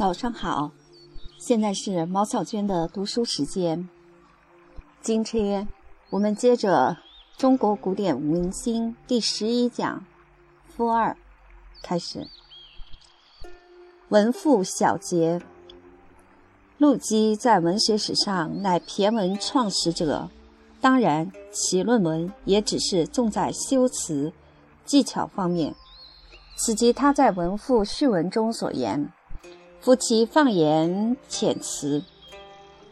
早上好，现在是毛小娟的读书时间。今天我们接着《中国古典文心》第十一讲“负二”开始。文赋小结：陆机在文学史上乃骈文创始者，当然其论文也只是重在修辞技巧方面。此即他在文赋序文中所言：“夫妻放言遣词，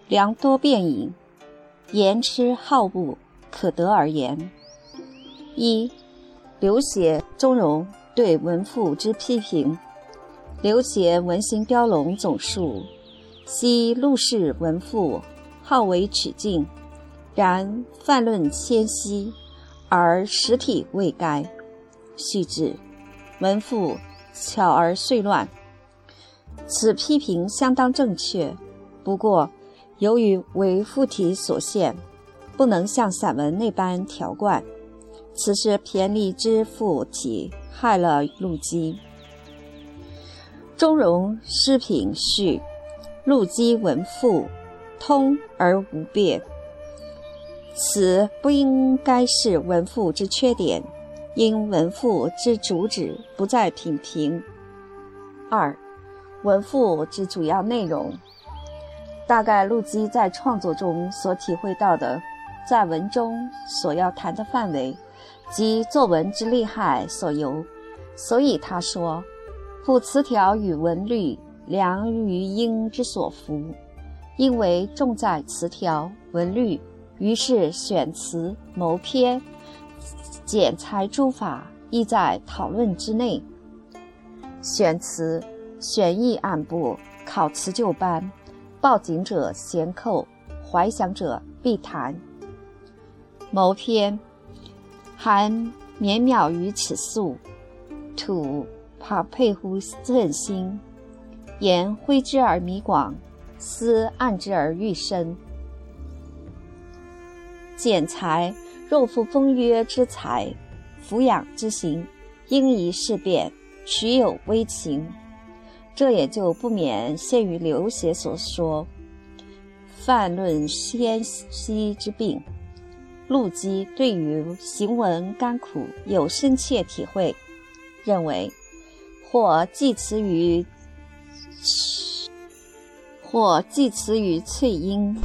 良多变隐，言之好恶，可得而言。”一、刘勰、钟嵘对文赋之批评。刘勰《文心雕龙总述》：昔陆氏文赋，好为曲径，然泛论谦息，而实体未该。续之，文赋巧而碎乱。此批评相当正确，不过由于为赋体所限，不能像散文那般条贯。此是骈俪之赋体害了陆机。钟嵘诗品序：陆机文赋通而无变，此不应该是文赋之缺点，因文赋之主旨不在品评。二、文赋之主要内容，大概陆机在创作中所体会到的，在文中所要谈的范围，及作文之厉害所由，所以他说。赋词条与文律，良于应之所服。因为重在词条、文律，于是选词、谋篇、剪裁诸法，亦在讨论之内。选词，选意暗部，考辞就班，抱紧者闲扣，怀想者必谈。谋篇，含绵渺于此素，土。怕佩乎振心，言挥之而弥广，思暗之而愈深。剪裁若负风约之才，俯仰之行，应宜事变，取有微情。这也就不免陷于刘勰所说“泛论纤息之病”。陆机对于行文甘苦有深切体会，认为。或寄词于，或寄词于翠英，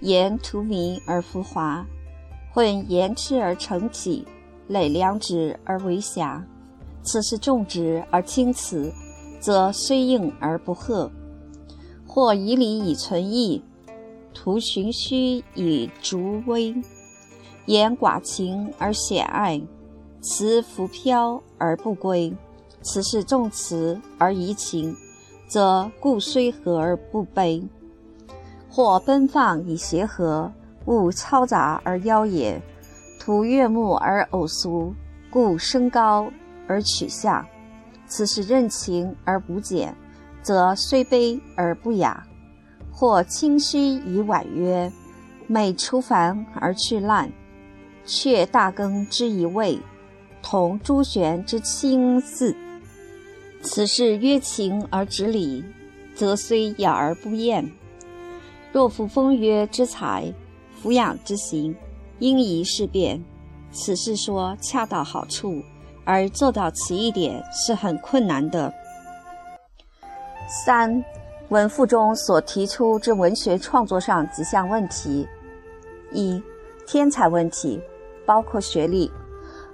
言荼蘼而浮华；混言痴而成体，累良直而为瑕。此是重直而轻辞，则虽应而不和；或以理以存义，图循虚以逐微，言寡情而显爱，辞浮飘而不归。此是重辞而怡情，则故虽和而不悲；或奔放以协和，故嘈杂而妖冶；图悦目而偶俗，故升高而取下。此是任情而不减，则虽悲而不雅；或清虚以婉约，美出凡而去滥，却大耕之一味，同朱玄之清似。此事约情而执礼，则虽雅而不艳；若负风约之才，俯仰之行，应宜事变。此事说恰到好处，而做到此一点是很困难的。三，文赋中所提出之文学创作上几项问题：一，天才问题，包括学历。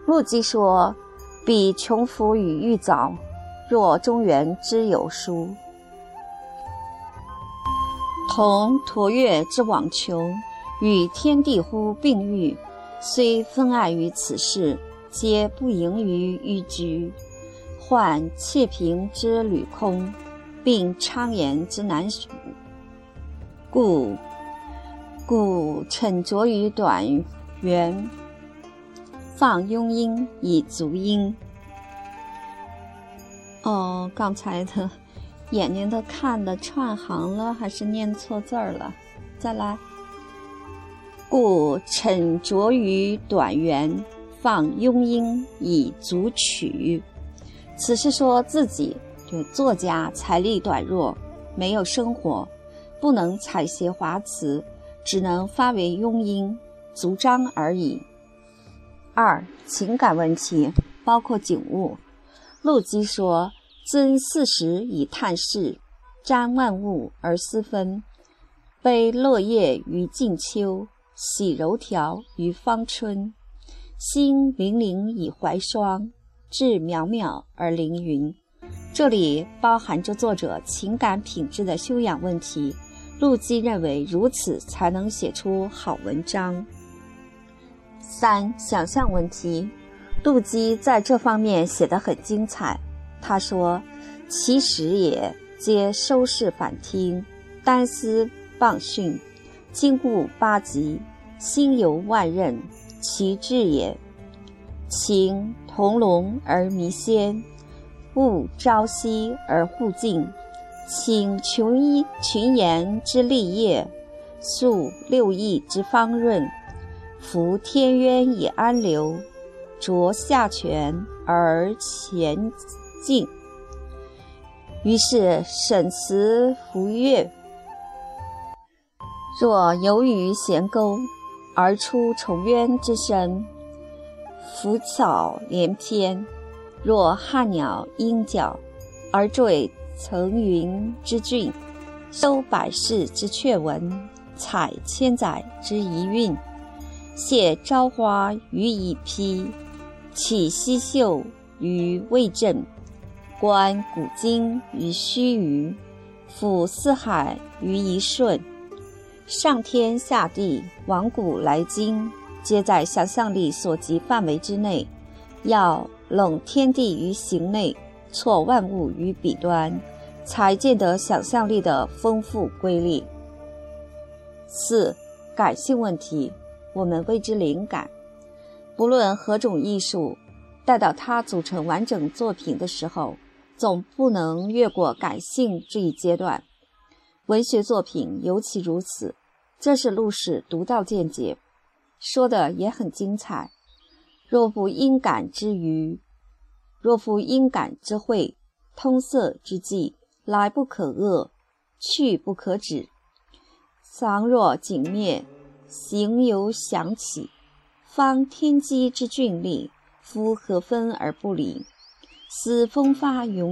陆机说：“比穷夫与玉藻。”若中原之有书，同驼月之网球，与天地乎并育，虽分爱于此事，皆不盈于玉居。患窃平之履空，并昌言之难属，故故逞拙于短圆，放庸音以足音。哦，刚才的眼睛都看的串行了，还是念错字儿了？再来。故沉着于短圆，放庸音以足取。此是说自己就作家财力短弱，没有生活，不能采撷华词，只能发为庸音，足章而已。二、情感问题包括景物。陆机说：“尊四时以探视，瞻万物而思分。悲落叶于静秋，喜柔条于芳春。心灵灵以怀霜，志渺渺而凌云。”这里包含着作者情感品质的修养问题。陆机认为，如此才能写出好文章。三、想象问题。陆机在这方面写得很精彩。他说：“其实也，皆收视反听，单思傍训，经过八极，心游万仞，其志也。情同龙而弥鲜，物朝夕而互敬。请群一群言之立业，溯六艺之方润，服天渊以安流。”着下泉而前进，于是沈辞浮跃。若游于咸沟而出重渊之声，浮草连天；若汉鸟鹰角而坠层云之峻，收百世之阙文，采千载之遗韵，谢朝花于已披。起西秀于未振，观古今于须臾，抚四海于一瞬。上天下地，往古来今，皆在想象力所及范围之内。要拢天地于形内，错万物于彼端，才见得想象力的丰富瑰丽。四、感性问题，我们谓之灵感。不论何种艺术，待到它组成完整作品的时候，总不能越过感性这一阶段。文学作品尤其如此。这是陆氏独到见解，说的也很精彩。若不因感之余，若复因感之会，通塞之际，来不可遏，去不可止。藏若景灭，行犹响起。方天机之峻丽，夫何分而不理？思风发于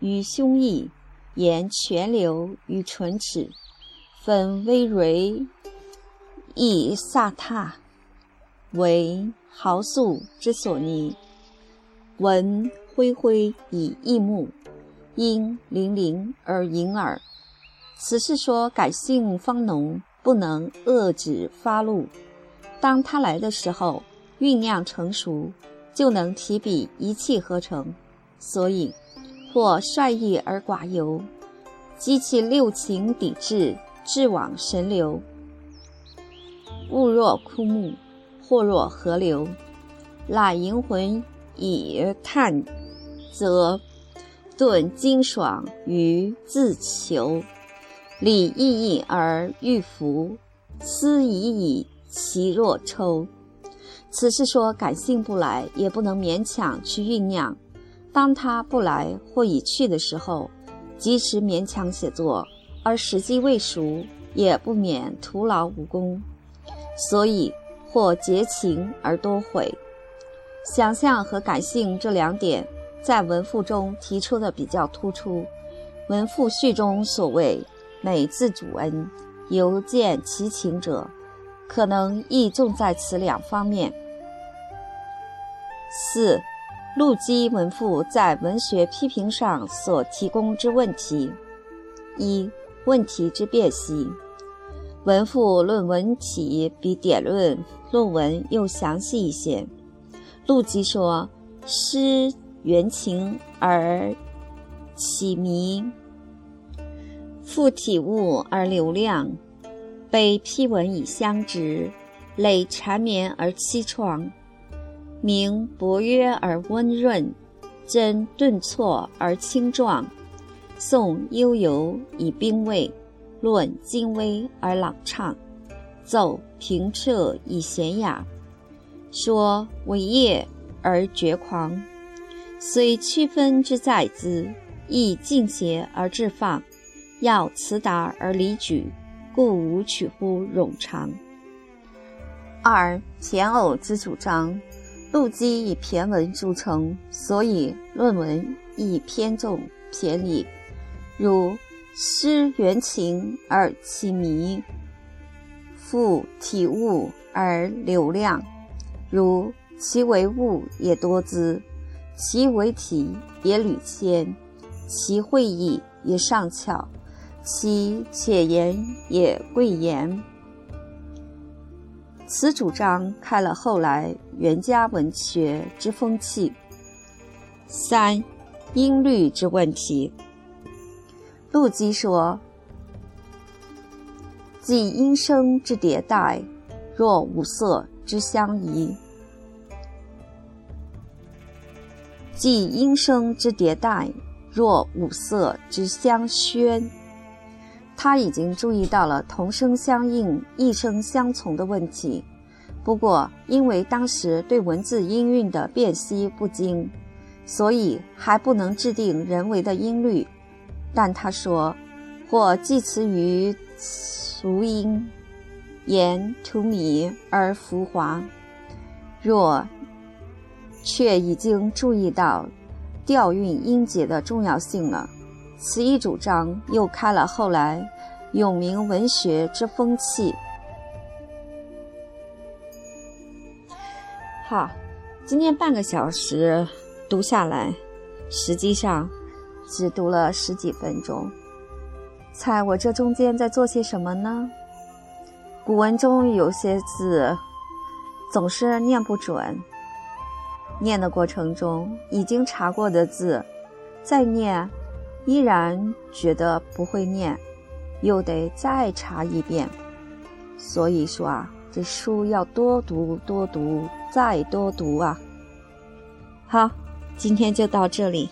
于胸臆，言泉流于唇齿，分微蕤以飒沓，为豪素之所拟。闻恢恢以异目，因灵灵而盈耳。此是说感性方浓，不能遏止发露。当它来的时候，酝酿成熟，就能提笔一气呵成。所以，或率意而寡尤，激其六情抵制，志往神流。物若枯木，或若河流，揽银魂以叹，则顿精爽于自求。理意义而欲服，思已矣。其若抽，此是说感性不来，也不能勉强去酝酿。当他不来或已去的时候，即使勉强写作，而时机未熟，也不免徒劳无功。所以或结情而多悔。想象和感性这两点，在文赋中提出的比较突出。文赋序中所谓“美自主恩，犹见其情者”。可能亦重在此两方面。四，陆机文赋在文学批评上所提供之问题：一、问题之辨析。文赋论文体比典论论文又详细一些。陆机说：“诗原情而起迷，赋体物而流亮。”被批文以相直，累缠绵而凄怆；明博约而温润，真顿挫而清壮；颂悠游以兵卫，论精微而朗畅；奏平彻以娴雅，说伟业而绝狂。虽区分之在兹，亦尽邪而致放，要辞达而离举，故无取乎冗长。二骈偶之主张，陆机以骈文著称，所以论文亦偏重骈理，如诗原情而其迷，赋体物而流亮，如其为物也多姿，其为体也屡谦，其会意也上巧，其且言也贵言。此主张开了后来元家文学之风气。三，音律之问题。陆机说：“即音声之迭代，若五色之相宜。”即音声之迭代，若五色之相宣。他已经注意到了同声相应、异声相从的问题，不过因为当时对文字音韵的辨析不精，所以还不能制定人为的音律。但他说：“或寄词于俗音，言荼靡而浮华。若。”却已经注意到调韵音节的重要性了。此一主张又开了后来永明文学之风气。好，今天半个小时读下来，实际上只读了十几分钟。猜我这中间在做些什么呢？古文中有些字总是念不准。念的过程中，已经查过的字，再念，依然觉得不会念，又得再查一遍。所以说啊，这书要多读多读再多读啊。好，今天就到这里。